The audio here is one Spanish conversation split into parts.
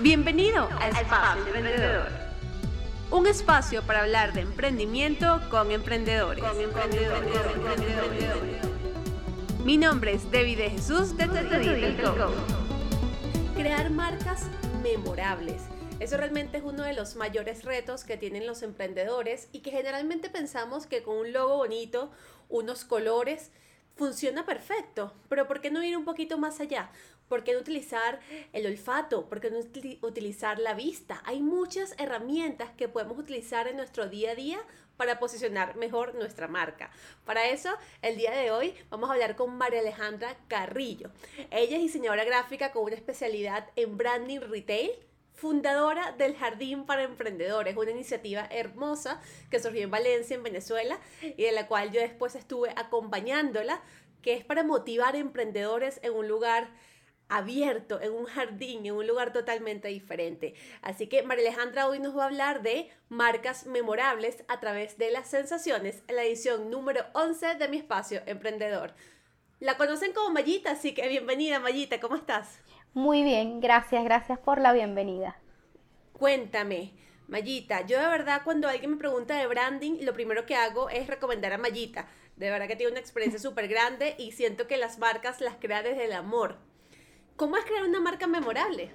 Bienvenido a Espacio Emprendedor. Un espacio para hablar de emprendimiento con emprendedores. Mi nombre es David de Jesús de Crear marcas memorables. Eso realmente es uno de los mayores retos que tienen los emprendedores y que generalmente pensamos que con un logo bonito, unos colores, funciona perfecto, pero ¿por qué no ir un poquito más allá? ¿Por qué no utilizar el olfato? ¿Por qué no utilizar la vista? Hay muchas herramientas que podemos utilizar en nuestro día a día para posicionar mejor nuestra marca. Para eso, el día de hoy vamos a hablar con María Alejandra Carrillo. Ella es diseñadora gráfica con una especialidad en branding retail fundadora del Jardín para Emprendedores, una iniciativa hermosa que surgió en Valencia, en Venezuela, y de la cual yo después estuve acompañándola, que es para motivar emprendedores en un lugar abierto, en un jardín, en un lugar totalmente diferente. Así que María Alejandra hoy nos va a hablar de marcas memorables a través de las sensaciones, en la edición número 11 de mi espacio emprendedor. La conocen como Mayita, así que bienvenida Mayita, ¿cómo estás? Muy bien, gracias, gracias por la bienvenida. Cuéntame, Mayita, yo de verdad cuando alguien me pregunta de branding, lo primero que hago es recomendar a Mayita. De verdad que tiene una experiencia súper grande y siento que las marcas las crea desde el amor. ¿Cómo es crear una marca memorable?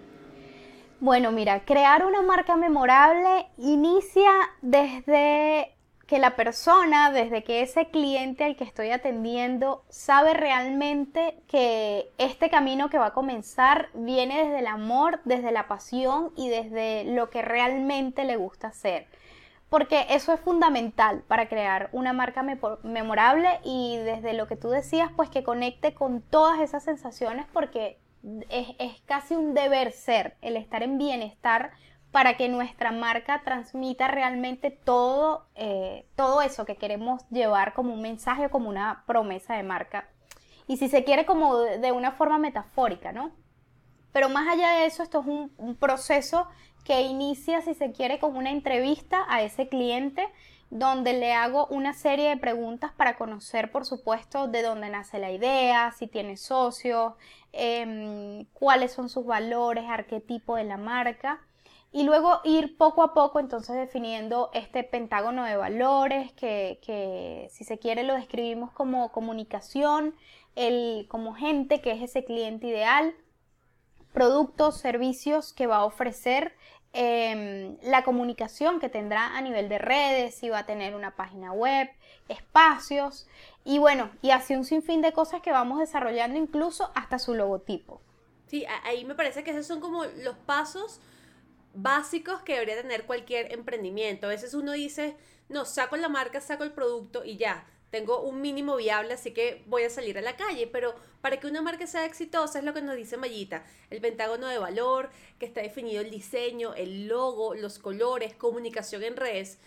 Bueno, mira, crear una marca memorable inicia desde que la persona, desde que ese cliente al que estoy atendiendo, sabe realmente que este camino que va a comenzar viene desde el amor, desde la pasión y desde lo que realmente le gusta hacer. Porque eso es fundamental para crear una marca memorable y desde lo que tú decías, pues que conecte con todas esas sensaciones porque es, es casi un deber ser el estar en bienestar para que nuestra marca transmita realmente todo, eh, todo eso que queremos llevar como un mensaje como una promesa de marca. Y si se quiere como de, una forma metafórica, ¿no? Pero más allá de eso, esto es un, un proceso que inicia, si se quiere, con una entrevista a ese cliente donde le hago una serie de preguntas para conocer, por supuesto, de dónde nace la idea, si tiene socios, em, cuáles son sus valores, arquetipo de la marca. Y luego ir poco a poco entonces definiendo este pentágono de valores que, si se quiere lo describimos como comunicación, el, como gente que es ese cliente ideal, productos, servicios que va a ofrecer, em, la comunicación que tendrá a nivel de redes, si va a tener una página web, espacios y bueno, y así un sinfín de cosas que vamos desarrollando incluso hasta su logotipo. Sí, ahí me parece que esos son como los pasos básicos que debería tener cualquier emprendimiento. A veces uno dice, no, saco la marca, saco el producto y ya, tengo un mínimo viable, así que voy a salir a la calle. Pero para que una marca sea exitosa es lo que nos dice Mayita, el pentágono de valor, que está definido el diseño, el logo, los colores, comunicación en redes.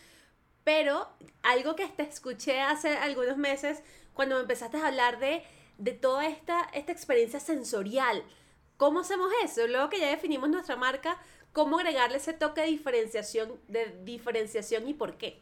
Pero algo que hasta escuché hace algunos meses, cuando me empezaste a hablar de, de toda esta, esta experiencia sensorial. ¿Cómo hacemos eso? Luego que ya definimos nuestra marca, ¿Cómo agregarle ese toque de diferenciación, de diferenciación y por qué?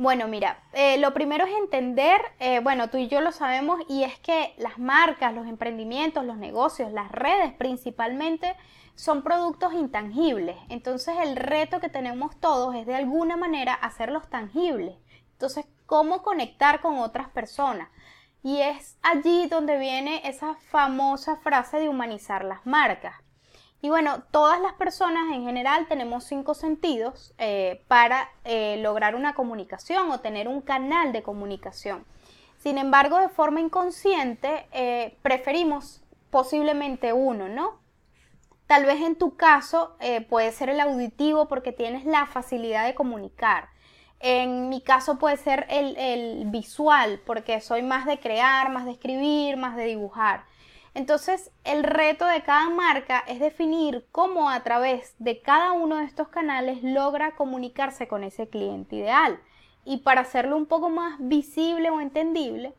Bueno, mira, eh, lo primero es entender, eh, bueno, tú y yo lo sabemos, y es que las marcas, los emprendimientos, los negocios, las redes principalmente, son productos intangibles. Entonces el reto que tenemos todos es de alguna manera hacerlos tangibles. Entonces, ¿cómo conectar con otras personas? Y es allí donde viene esa famosa frase de humanizar las marcas. Y bueno, todas las personas en general tenemos cinco sentidos eh, para eh, lograr una comunicación o tener un canal de comunicación. Sin embargo, de forma inconsciente, eh, preferimos posiblemente uno, ¿no? Tal vez en tu caso puede ser el auditivo porque tienes la facilidad de comunicar. En mi caso puede ser el visual porque soy más de crear, más de escribir, más de dibujar. Entonces, el reto de cada marca es definir cómo a través de cada uno de estos canales logra comunicarse con ese cliente ideal. Y para hacerlo un poco más visible o entendible,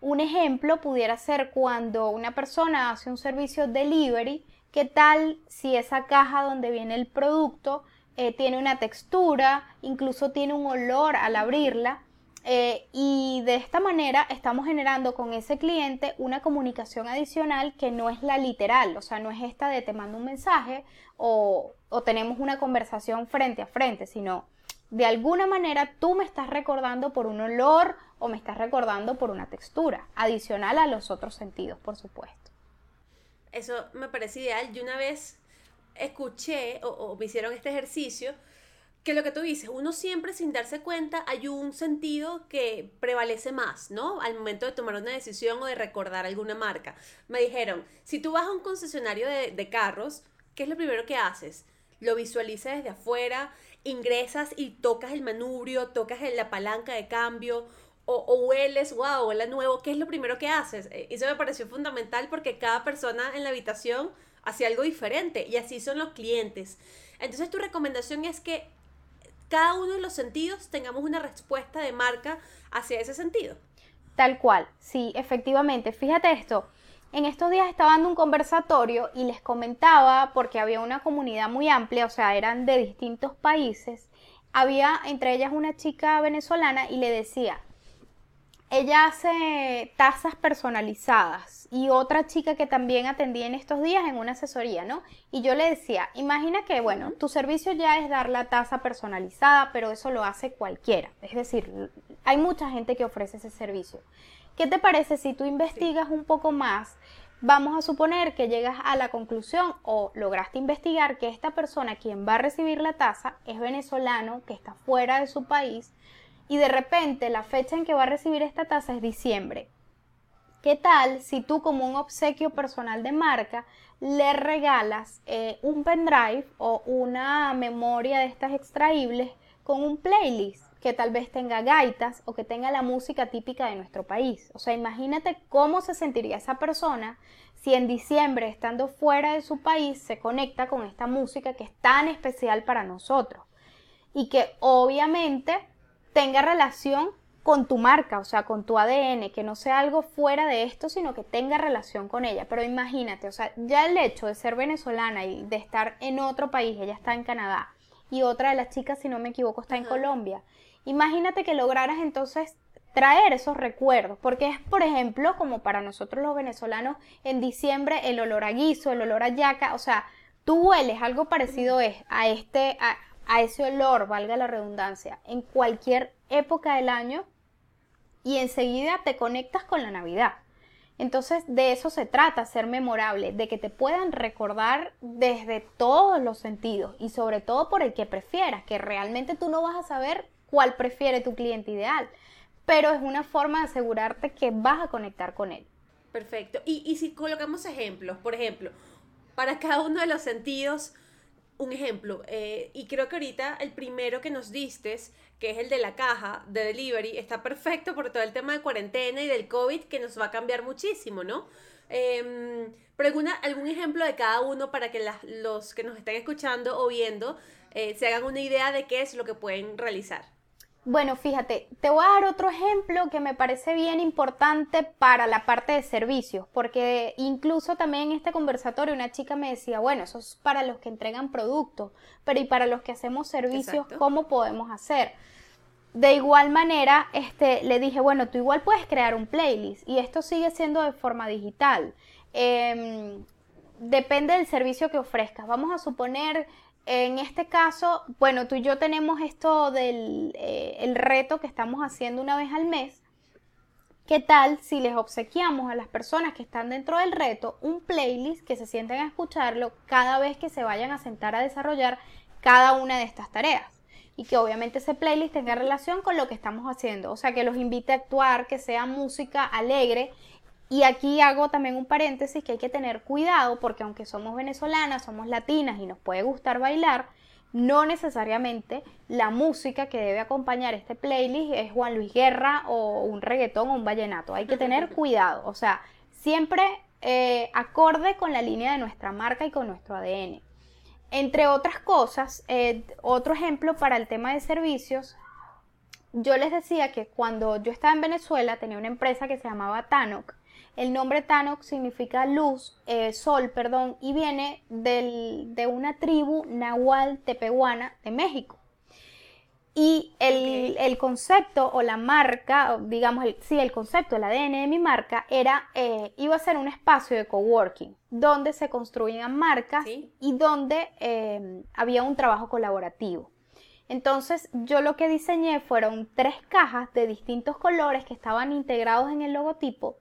un ejemplo pudiera ser cuando una persona hace un servicio delivery, ¿qué tal si esa caja donde viene el producto eh, tiene una textura, incluso tiene un olor al abrirla? Eh, y de esta manera estamos generando con ese cliente una comunicación adicional que no es la literal, o sea, no es esta de te mando un mensaje o, tenemos una conversación frente a frente, sino de alguna manera tú me estás recordando por un olor o me estás recordando por una textura, adicional a los otros sentidos, por supuesto. Eso me parece ideal. Yo una vez escuché o, me hicieron este ejercicio que lo que tú dices, uno siempre sin darse cuenta hay un sentido que prevalece más, ¿no? Al momento de tomar una decisión o de recordar alguna marca. Me dijeron, si tú vas a un concesionario de, de carros, ¿qué es lo primero que haces? Lo visualizas desde afuera, ingresas y tocas el manubrio, tocas la palanca de cambio o, hueles, wow, huele nuevo, ¿qué es lo primero que haces? Eh, eso me pareció fundamental porque cada persona en la habitación hacía algo diferente y así son los clientes. Entonces tu recomendación es que cada uno de los sentidos tengamos una respuesta de marca hacia ese sentido. Tal cual, sí, efectivamente. Fíjate esto, en estos días estaba dando un conversatorio y les comentaba, porque había una comunidad muy amplia, o sea, eran de distintos países, había entre ellas una chica venezolana y le decía, ella hace tazas personalizadas y otra chica que también atendía en estos días en una asesoría, ¿no? Y yo le decía, imagina que, bueno, tu servicio ya es dar la taza personalizada, pero eso lo hace cualquiera. Es decir, hay mucha gente que ofrece ese servicio. ¿Qué te parece si tú investigas un poco más? Vamos a suponer que llegas a la conclusión o lograste investigar que esta persona quien va a recibir la taza es venezolano, que está fuera de su país, y de repente la fecha en que va a recibir esta taza es diciembre. ¿Qué tal si tú como un obsequio personal de marca le regalas eh, un pendrive o una memoria de estas extraíbles con un playlist que tal vez tenga gaitas o que tenga la música típica de nuestro país? O sea, imagínate cómo se sentiría esa persona si en diciembre, estando fuera de su país, se conecta con esta música que es tan especial para nosotros y que obviamente tenga relación con tu marca, o sea, con tu ADN, que no sea algo fuera de esto, sino que tenga relación con ella. Pero imagínate, o sea, ya el hecho de ser venezolana y de estar en otro país, ella está en Canadá, y otra de las chicas, si no me equivoco, está en Colombia. Imagínate que lograras entonces traer esos recuerdos, porque es, por ejemplo, como para nosotros los venezolanos, en diciembre el olor a guiso, el olor a yaca, o sea, tú hueles algo parecido es a este, a ese olor, valga la redundancia, en cualquier época del año y enseguida te conectas con la Navidad. Entonces de eso se trata, ser memorable, de que te puedan recordar desde todos los sentidos y sobre todo por el que prefieras, que realmente tú no vas a saber cuál prefiere tu cliente ideal, pero es una forma de asegurarte que vas a conectar con él. Perfecto. Y, y si colocamos ejemplos, por ejemplo, para cada uno de los sentidos, un ejemplo, eh, y creo que ahorita el primero que nos diste, que es el de la caja de delivery, está perfecto por todo el tema de cuarentena y del COVID que nos va a cambiar muchísimo, ¿no? Em, pero alguna, algún ejemplo de cada uno para que los que nos estén escuchando o viendo eh, se hagan una idea de qué es lo que pueden realizar. Bueno, fíjate, te voy a dar otro ejemplo que me parece bien importante para la parte de servicios, porque incluso también en este conversatorio una chica me decía, bueno, eso es para los que entregan productos, pero ¿y para los que hacemos servicios, cómo podemos hacer? De igual manera, este, le dije, bueno, tú igual puedes crear un playlist y esto sigue siendo de forma digital. Em, depende del servicio que ofrezcas. Vamos a suponer en este caso, bueno, tú y yo tenemos esto del eh, el reto que estamos haciendo una vez al mes. ¿Qué tal si les obsequiamos a las personas que están dentro del reto un playlist que se sienten a escucharlo cada vez que se vayan a sentar a desarrollar cada una de estas tareas? Y que obviamente ese playlist tenga relación con lo que estamos haciendo. O sea, que los invite a actuar, que sea música alegre y aquí hago también un paréntesis que hay que tener cuidado porque aunque somos venezolanas, somos latinas y nos puede gustar bailar, no necesariamente la música que debe acompañar este playlist es Juan Luis Guerra o un reggaetón o un vallenato. Hay que tener cuidado, o sea, siempre eh, acorde con la línea de nuestra marca y con nuestro ADN. Entre otras cosas, eh, otro ejemplo para el tema de servicios, yo les decía que cuando yo estaba en Venezuela tenía una empresa que se llamaba Tanok el nombre Tanok significa luz, eh, sol, perdón, y viene de una tribu nahual tepehuana de México. Y el, concepto o la marca, digamos, el, sí, el concepto, el ADN de mi marca era, eh, iba a ser un espacio de coworking, donde se construían marcas y donde eh, había un trabajo colaborativo. Entonces yo lo que diseñé fueron tres cajas de distintos colores que estaban integrados en el logotipo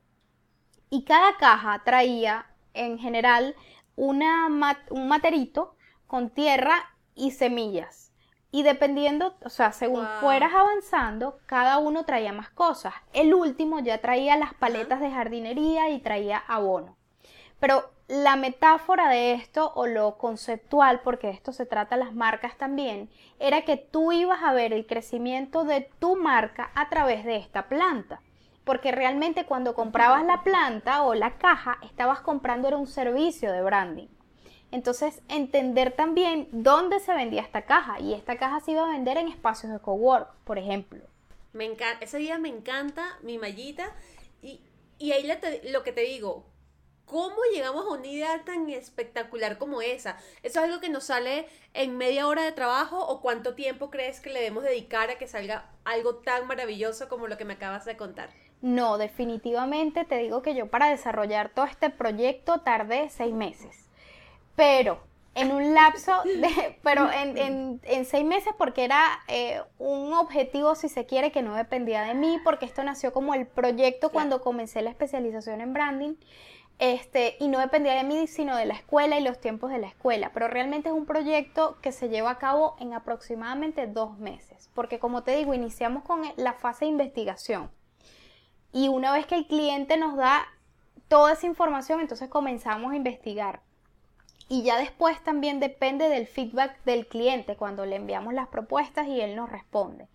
y cada caja traía en general una un materito con tierra y semillas. Y dependiendo, o sea, según fueras avanzando, cada uno traía más cosas. El último ya traía las paletas de jardinería y traía abono. Pero la metáfora de esto o lo conceptual, porque de esto se trata las marcas también, era que tú ibas a ver el crecimiento de tu marca a través de esta planta. Porque realmente cuando comprabas la planta o la caja, estabas comprando era un servicio de branding. Entonces, entender también dónde se vendía esta caja. Y esta caja se iba a vender en espacios de cowork, por ejemplo. Me encanta, ese día me encanta mi mallita. Y, y ahí lo que te digo, ¿Cómo llegamos a una idea tan espectacular como esa? ¿Eso es algo que nos sale en media hora de trabajo o cuánto tiempo crees que le debemos dedicar a que salga algo tan maravilloso como lo que me acabas de contar? No, definitivamente te digo que yo para desarrollar todo este proyecto tardé seis meses. Pero en un lapso de, pero en, seis meses porque era eh, un objetivo, si se quiere, que no dependía de mí, porque esto nació como el proyecto cuando comencé la especialización en branding. Este, y no dependía de mí, sino de la escuela y los tiempos de la escuela. Pero realmente es un proyecto que se lleva a cabo en aproximadamente dos meses. Porque como te digo, iniciamos con la fase de investigación. Y una vez que el cliente nos da toda esa información, entonces comenzamos a investigar. Y ya después también depende del feedback del cliente cuando le enviamos las propuestas y él nos responde.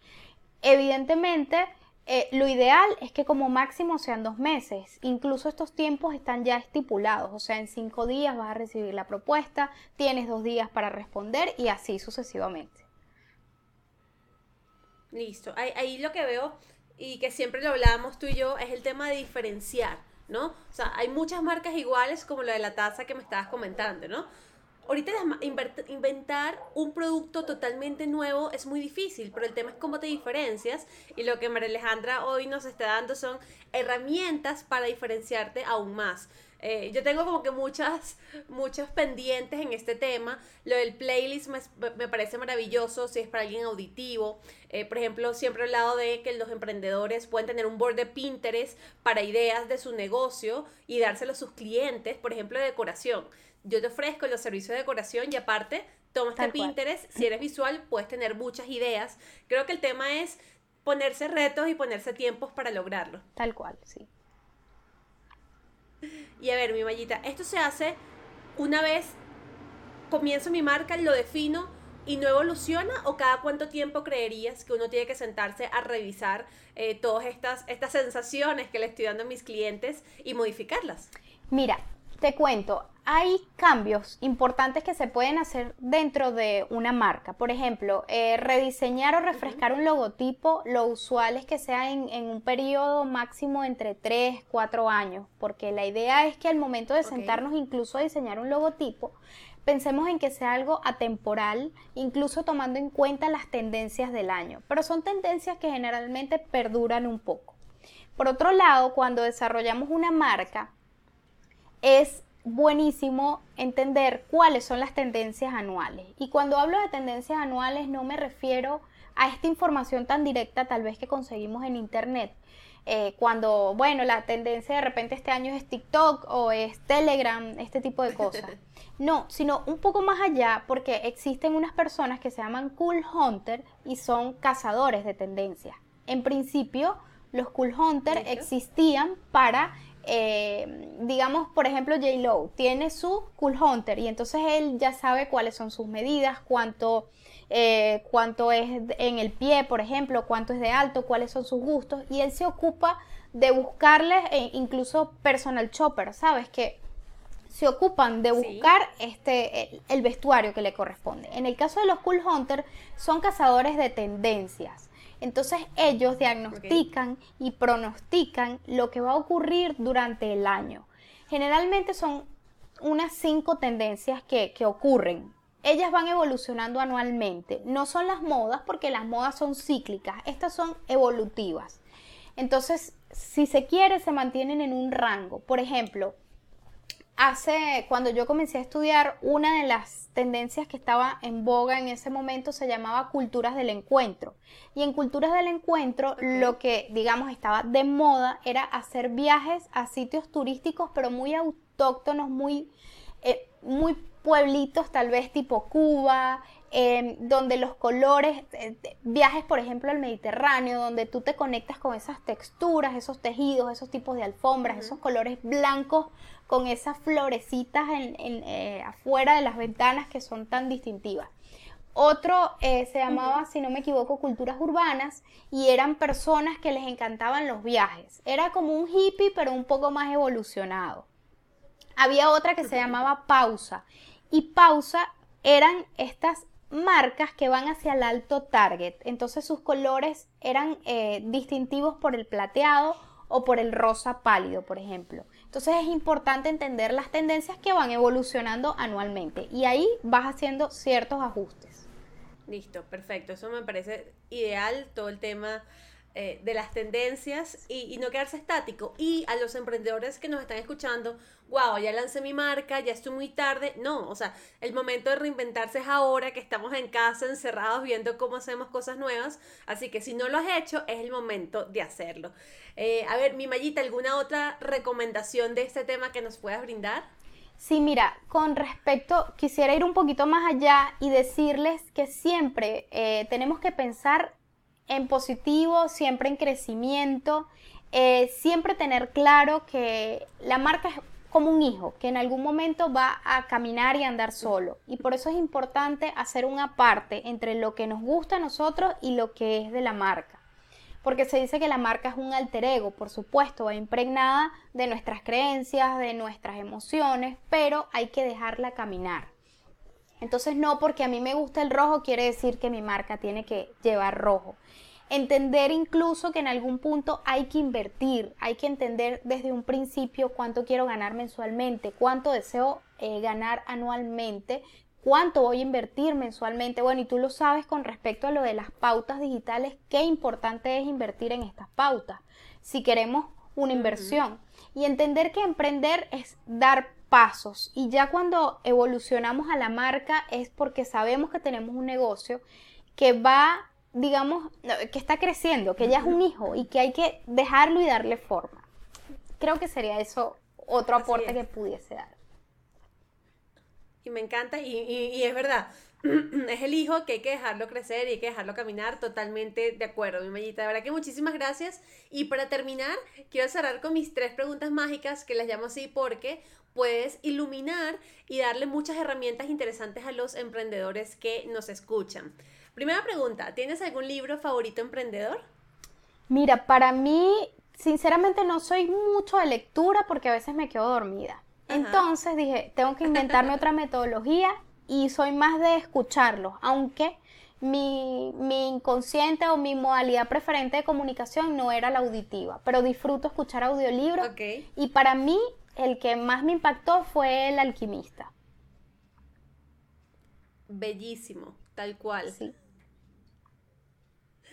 Evidentemente, eh, lo ideal es que como máximo sean dos meses. Incluso estos tiempos están ya estipulados. O sea, en cinco días vas a recibir la propuesta, tienes dos días para responder y así sucesivamente. Listo. Ahí, lo que veo y que siempre lo hablábamos tú y yo es el tema de diferenciar, ¿no? O sea, hay muchas marcas iguales como la de la taza que me estabas comentando, ¿no? ahorita inventar un producto totalmente nuevo es muy difícil, pero el tema es cómo te diferencias y lo que María Alejandra hoy nos está dando son herramientas para diferenciarte aún más. Eh, yo tengo como que muchas, muchas pendientes en este tema. Lo del playlist me, parece maravilloso si es para alguien auditivo. Eh, por ejemplo, siempre he hablado de que los emprendedores pueden tener un board de Pinterest para ideas de su negocio y dárselo a sus clientes, por ejemplo, de decoración yo te ofrezco los servicios de decoración y aparte, toma este Pinterest, si eres visual puedes tener muchas ideas. Creo que el tema es ponerse retos y ponerse tiempos para lograrlo. Tal cual, sí. Y a ver, mi mallita, esto se hace una vez comienzo mi marca, lo defino y no evoluciona o cada cuánto tiempo creerías que uno tiene que sentarse a revisar eh, todas estas, estas sensaciones que le estoy dando a mis clientes y modificarlas? Mira, te cuento, hay cambios importantes que se pueden hacer dentro de una marca. Por ejemplo, eh, rediseñar o refrescar un logotipo, lo usual es que sea en, un periodo máximo entre 3, 4 años, porque la idea es que al momento de sentarnos incluso a diseñar un logotipo, pensemos en que sea algo atemporal, incluso tomando en cuenta las tendencias del año, pero son tendencias que generalmente perduran un poco. Por otro lado, cuando desarrollamos una marca, es buenísimo entender cuáles son las tendencias anuales. Y cuando hablo de tendencias anuales no me refiero a esta información tan directa tal vez que conseguimos en Internet. Eh, cuando, bueno, la tendencia de repente este año es TikTok o es Telegram, este tipo de cosas. No, sino un poco más allá porque existen unas personas que se llaman Cool Hunter y son cazadores de tendencias. En principio, los Cool Hunter existían para eh, digamos, por ejemplo, J. Lo tiene su Cool Hunter y entonces él ya sabe cuáles son sus medidas, cuánto, eh, cuánto es en el pie, por ejemplo, cuánto es de alto, cuáles son sus gustos y él se ocupa de buscarles e incluso personal chopper, ¿sabes? Que se ocupan de buscar este, el vestuario que le corresponde. En el caso de los Cool Hunter, son cazadores de tendencias. Entonces ellos diagnostican y pronostican lo que va a ocurrir durante el año. Generalmente son unas cinco tendencias que, ocurren ellas van evolucionando anualmente. No son las modas porque las modas son cíclicas, estas son evolutivas. Entonces, si se quiere, se mantienen en un rango. Por ejemplo, hace, cuando yo comencé a estudiar, una de las tendencias que estaba en boga en ese momento se llamaba culturas del encuentro. Y en culturas del encuentro, lo que, digamos, estaba de moda era hacer viajes a sitios turísticos, pero muy autóctonos, muy, eh, muy pueblitos, tal vez tipo Cuba, Em, donde los colores, eh, viajes por ejemplo al Mediterráneo, donde tú te conectas con esas texturas, esos tejidos, esos tipos de alfombras, esos colores blancos con esas florecitas en, eh, afuera de las ventanas que son tan distintivas. Otro eh, se llamaba, si no me equivoco, culturas urbanas y eran personas que les encantaban los viajes. Era como un hippie, pero un poco más evolucionado. Había otra que se llamaba pausa. Y pausa eran estas marcas que van hacia el alto target. Entonces sus colores eran eh, distintivos por el plateado o por el rosa pálido, por ejemplo. Entonces es importante entender las tendencias que van evolucionando anualmente y ahí vas haciendo ciertos ajustes. Listo, perfecto. Eso me parece ideal, todo el tema eh, de las tendencias y, no quedarse estático. Y a los emprendedores que nos están escuchando, wow, ya lancé mi marca, ya estoy muy tarde. No, o sea, el momento de reinventarse es ahora que estamos en casa encerrados viendo cómo hacemos cosas nuevas. Así que si no lo has hecho, es el momento de hacerlo. Eh, a ver, mi Mayita, ¿alguna otra recomendación de este tema que nos puedas brindar? Sí, mira, con respecto, quisiera ir un poquito más allá y decirles que siempre eh, tenemos que pensar en positivo, siempre en crecimiento, eh, siempre tener claro que la marca es como un hijo, que en algún momento va a caminar y andar solo. Y por eso es importante hacer una parte entre lo que nos gusta a nosotros y lo que es de la marca. Porque se dice que la marca es un alter ego, por supuesto, va impregnada de nuestras creencias, de nuestras emociones, pero hay que dejarla caminar. Entonces no porque a mí me gusta el rojo quiere decir que mi marca tiene que llevar rojo. Entender incluso que en algún punto hay que invertir, hay que entender desde un principio cuánto quiero ganar mensualmente, cuánto deseo eh, ganar anualmente, cuánto voy a invertir mensualmente. Bueno, y tú lo sabes con respecto a lo de las pautas digitales, qué importante es invertir en estas pautas si queremos una inversión. Y entender que emprender es dar pasos y ya cuando evolucionamos a la marca es porque sabemos que tenemos un negocio que va digamos, que está creciendo, que ya es un hijo y que hay que dejarlo y darle forma. Creo que sería eso otro aporte que pudiese dar. Y me encanta, y, es verdad, es el hijo que hay que dejarlo crecer y hay que dejarlo caminar, totalmente de acuerdo, mi mallita. De verdad que muchísimas gracias. Y para terminar, quiero cerrar con mis tres preguntas mágicas, que las llamo así porque puedes iluminar y darle muchas herramientas interesantes a los emprendedores que nos escuchan. Primera pregunta, ¿tienes algún libro favorito emprendedor? Mira, para mí, sinceramente no soy mucho de lectura porque a veces me quedo dormida. Entonces dije, tengo que inventarme otra metodología y soy más de escucharlos, aunque mi, mi, inconsciente o mi modalidad preferente de comunicación no era la auditiva, pero disfruto escuchar audiolibros y para mí el que más me impactó fue El alquimista. Bellísimo, tal cual. Sí.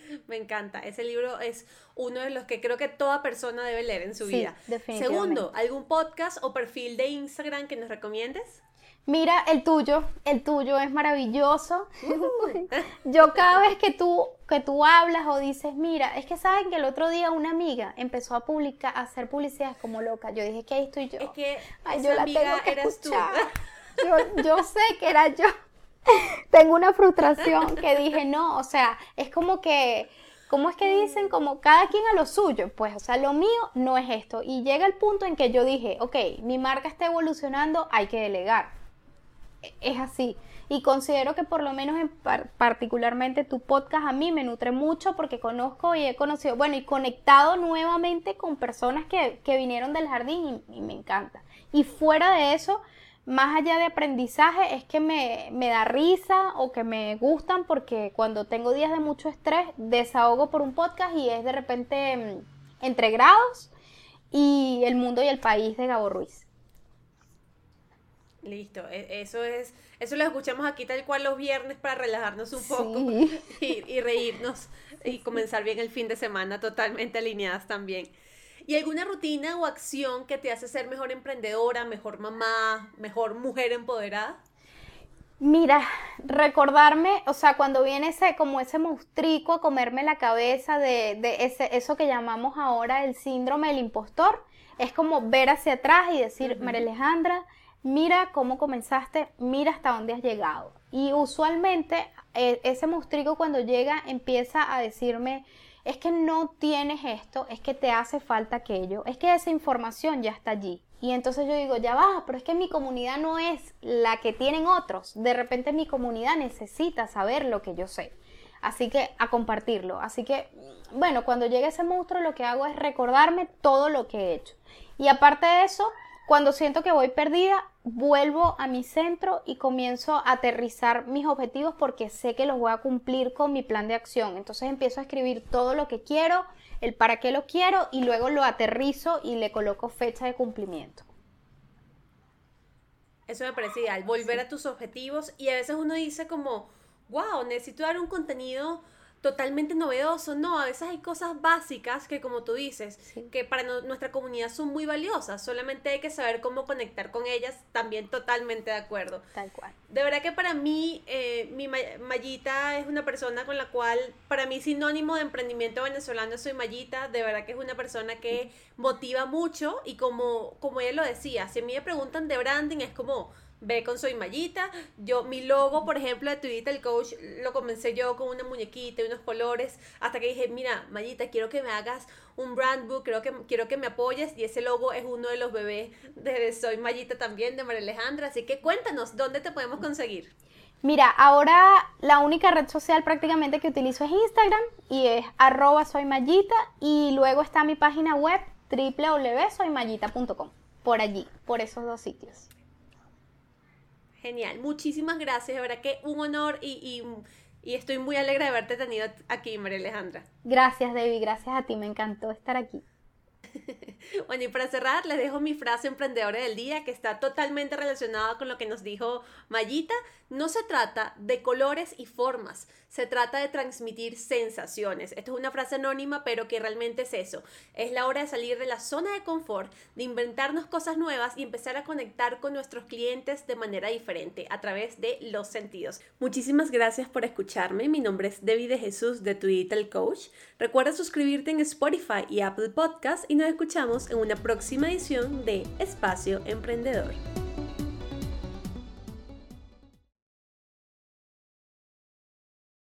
Me encanta. Ese libro es uno de los que creo que toda persona debe leer en su sí, vida. Segundo, ¿algún podcast o perfil de Instagram que nos recomiendes? Mira, el tuyo, el tuyo es maravilloso. Yo cada vez que tú, que tú hablas o dices, mira, es que saben que el otro día una amiga empezó a publicar, a hacer publicidades como loca. Yo dije que ahí estoy yo. Es que yo la tengo que tú. Yo, yo sé que era yo. tengo una frustración que dije, no, o sea, es como que, ¿cómo es que dicen? Como cada quien a lo suyo, pues, o sea, lo mío no es esto. Y llega el punto en que yo dije, ok, mi marca está evolucionando, hay que delegar. Es así. Y considero que por lo menos en particularmente tu podcast a mí me nutre mucho porque conozco y he conocido, bueno, y conectado nuevamente con personas que, vinieron del jardín y me encanta. Y fuera de eso, más allá de aprendizaje es que me, da risa o que me gustan porque cuando tengo días de mucho estrés desahogo por un podcast y es de repente mm, entre grados y el mundo y el país de Gabo Ruiz. Listo, e, eso es, eso lo escuchamos aquí tal cual los viernes para relajarnos un poco y, reírnos y comenzar bien el fin de semana totalmente alineadas también. ¿Y alguna rutina o acción que te hace ser mejor emprendedora, mejor mamá, mejor mujer empoderada? Mira, recordarme, o sea, cuando viene ese, como ese monstruo a comerme la cabeza de, de ese, eso que llamamos ahora el síndrome del impostor, es como ver hacia atrás y decir, María Alejandra, mira cómo comenzaste, mira hasta dónde has llegado. Y usualmente e, ese monstruo cuando llega empieza a decirme, es que no tienes esto, es que te hace falta aquello, es que esa información ya está allí. Y entonces yo digo, ya va, pero es que mi comunidad no es la que tienen otros. De repente mi comunidad necesita saber lo que yo sé. Así que a compartirlo. Así que, bueno, cuando llegue ese monstruo lo que hago es recordarme todo lo que he hecho. Y aparte de eso, cuando siento que voy perdida, vuelvo a mi centro y comienzo a aterrizar mis objetivos porque sé que los voy a cumplir con mi plan de acción. Entonces empiezo a escribir todo lo que quiero, el para qué lo quiero y luego lo aterrizo y le coloco fecha de cumplimiento. Eso me parece ideal, volver a tus objetivos y a veces uno dice como, wow, necesito dar un contenido totalmente novedoso, no, a veces hay cosas básicas que como tú dices, que para nuestra comunidad son muy valiosas, solamente hay que saber cómo conectar con ellas, también totalmente de acuerdo. Tal cual. De verdad que para mí, eh, mi Mayita es una persona con la cual, para mí sinónimo de emprendimiento venezolano soy Mayita, de verdad que es una persona que motiva mucho y como, como ella lo decía, si a mí me preguntan de branding es como ve con Soy Mallita. Yo, mi logo, por ejemplo, de Twitter, el coach, lo comencé yo con una muñequita y unos colores, hasta que dije, mira, Mallita, quiero que me hagas un brand book, creo que, quiero que me apoyes, y ese logo es uno de los bebés de Soy Mallita también, de María Alejandra, así que cuéntanos, ¿dónde te podemos conseguir? Mira, ahora la única red social prácticamente que utilizo es Instagram y es arroba soymallita y luego está mi página web www.soymallita.com, por allí, por esos dos sitios. Genial, muchísimas gracias, de verdad que un honor y, y, estoy muy alegre de haberte tenido aquí, María Alejandra. Gracias, Debbie, gracias a ti, me encantó estar aquí. bueno, y para cerrar, les dejo mi frase emprendedora del día que está totalmente relacionada con lo que nos dijo Mayita. No se trata de colores y formas, se trata de transmitir sensaciones. Esto es una frase anónima, pero que realmente es eso. Es la hora de salir de la zona de confort, de inventarnos cosas nuevas y empezar a conectar con nuestros clientes de manera diferente a través de los sentidos. Muchísimas gracias por escucharme. Mi nombre es Debbie de Jesús de Twitter Coach. Recuerda suscribirte en Spotify y Apple Podcast y nos escuchamos en una próxima edición de Espacio Emprendedor.